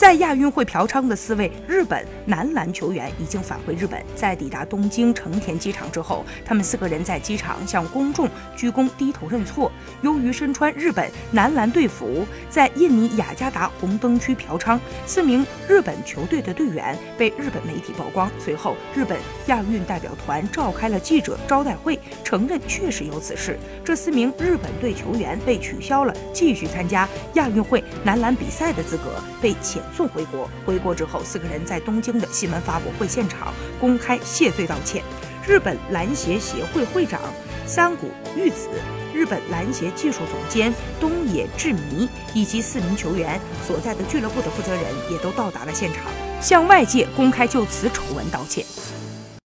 在亚运会嫖娼的四位日本男篮球员已经返回日本。在抵达东京成田机场之后，他们四个人在机场向公众鞠躬低头认错。由于身穿日本男篮队服，在印尼雅加达红灯区嫖娼，四名日本球队的队员被日本媒体曝光。随后，日本亚运代表团召开了记者招待会，承认确实有此事。这四名日本队球员被取消了继续参加亚运会男篮比赛的资格，被遣送回国。回国之后，四个人在东京的新闻发布会现场公开谢罪道歉。日本篮协协会会长三谷裕子。日本篮协技术总监东野智弥以及四名球员所在的俱乐部的负责人也都到达了现场，向外界公开就此丑闻道歉。